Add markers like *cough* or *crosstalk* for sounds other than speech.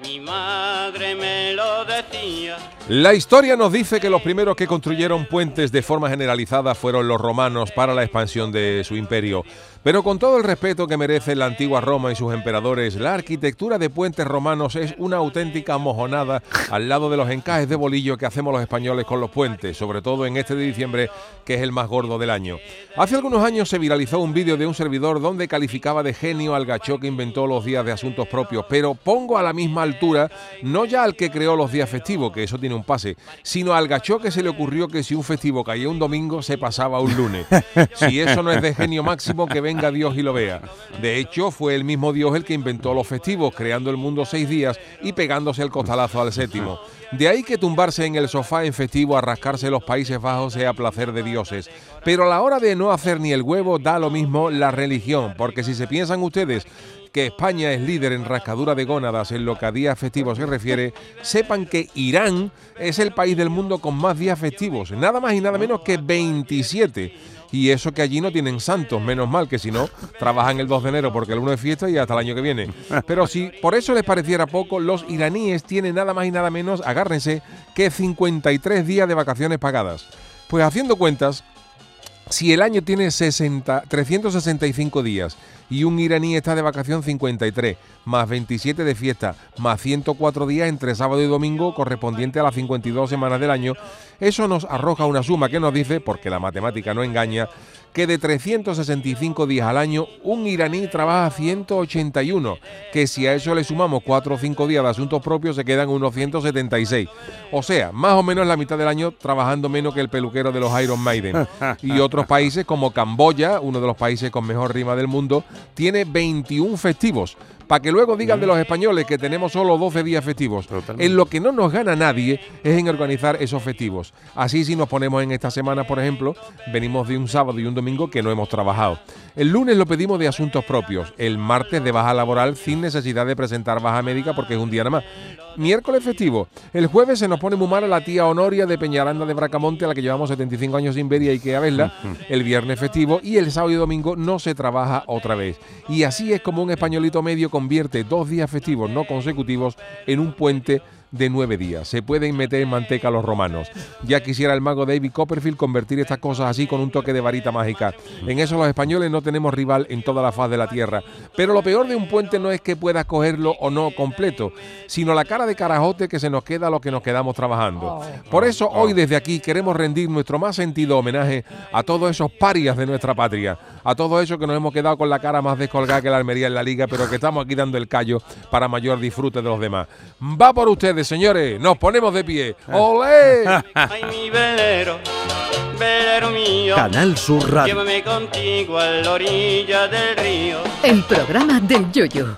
Mi madre me lo decía. La historia nos dice que los primeros que construyeron puentes de forma generalizada fueron los romanos para la expansión de su imperio. Pero con todo el respeto que merece la antigua Roma y sus emperadores, la arquitectura de puentes romanos es una auténtica mojonada al lado de los encajes de bolillo que hacemos los españoles con los puentes, sobre todo en este de diciembre, que es el más gordo del año. Hace algunos años se viralizó un vídeo de un servidor donde calificaba de genio al gacho que inventó los días de asuntos propios, pero pongo a la misma altura no ya al que creó los días festivos, que eso tiene un pase, sino al gacho que se le ocurrió que si un festivo caía un domingo se pasaba un lunes. Si eso no es de genio máximo, que venga Dios y lo vea. De hecho, fue el mismo Dios el que inventó los festivos, creando el mundo seis días y pegándose el costalazo al séptimo. De ahí que tumbarse en el sofá en festivo a rascarse los Países Bajos sea placer de dioses. Pero a la hora de no hacer ni el huevo da lo mismo la religión, porque si se piensan ustedes que España es líder en rascadura de gónadas en lo que a días festivos se refiere, sepan que Irán es el país del mundo con más días festivos, nada más y nada menos que 27. Y eso que allí no tienen santos, menos mal que si no, trabajan el 2 de enero porque el 1 es fiesta y hasta el año que viene. Pero si por eso les pareciera poco, los iraníes tienen nada más y nada menos, agárrense, que 53 días de vacaciones pagadas. Pues haciendo cuentas, si el año tiene 60, 365 días y un iraní está de vacación 53, más 27 de fiesta, más 104 días entre sábado y domingo correspondiente a las 52 semanas del año, eso nos arroja una suma que nos dice, porque la matemática no engaña, que de 365 días al año, un iraní trabaja 181, que si a eso le sumamos 4 o 5 días de asuntos propios se quedan unos 176. O sea, más o menos la mitad del año trabajando menos que el peluquero de los Iron Maiden. Y *laughs* otros países como Camboya, uno de los países con mejor rima del mundo, tiene 21 festivos para que luego digan de los españoles que tenemos solo 12 días festivos. En lo que no nos gana nadie es en organizar esos festivos. Así si nos ponemos en esta semana, por ejemplo, venimos de un sábado y un domingo que no hemos trabajado. El lunes lo pedimos de asuntos propios, el martes de baja laboral sin necesidad de presentar baja médica porque es un día nada más. Miércoles festivo. El jueves se nos pone muy mal a la tía Honoria de Peñaranda de Bracamonte, a la que llevamos 75 años sin ver y hay que ir a verla. *laughs* El viernes festivo y el sábado y domingo no se trabaja otra vez. Y así es como un españolito medio convierte dos días festivos no consecutivos en un puente de nueve días. Se pueden meter en manteca los romanos. Ya quisiera el mago David Copperfield convertir estas cosas así con un toque de varita mágica. En eso los españoles no tenemos rival en toda la faz de la tierra. Pero lo peor de un puente no es que puedas cogerlo o no completo, sino la cara de carajote que se nos queda a lo que nos quedamos trabajando. Por eso hoy desde aquí queremos rendir nuestro más sentido homenaje a todos esos parias de nuestra patria, a todos esos que nos hemos quedado con la cara más descolgada que la Almería en la liga, pero que estamos aquí dando el callo para mayor disfrute de los demás. Va por ustedes señores, nos ponemos de pie. ¡Olé! *laughs* Ay, mi velero, velero mío. Canal Sur Radio. Llévame contigo a la orilla del río. El programa del Yoyo.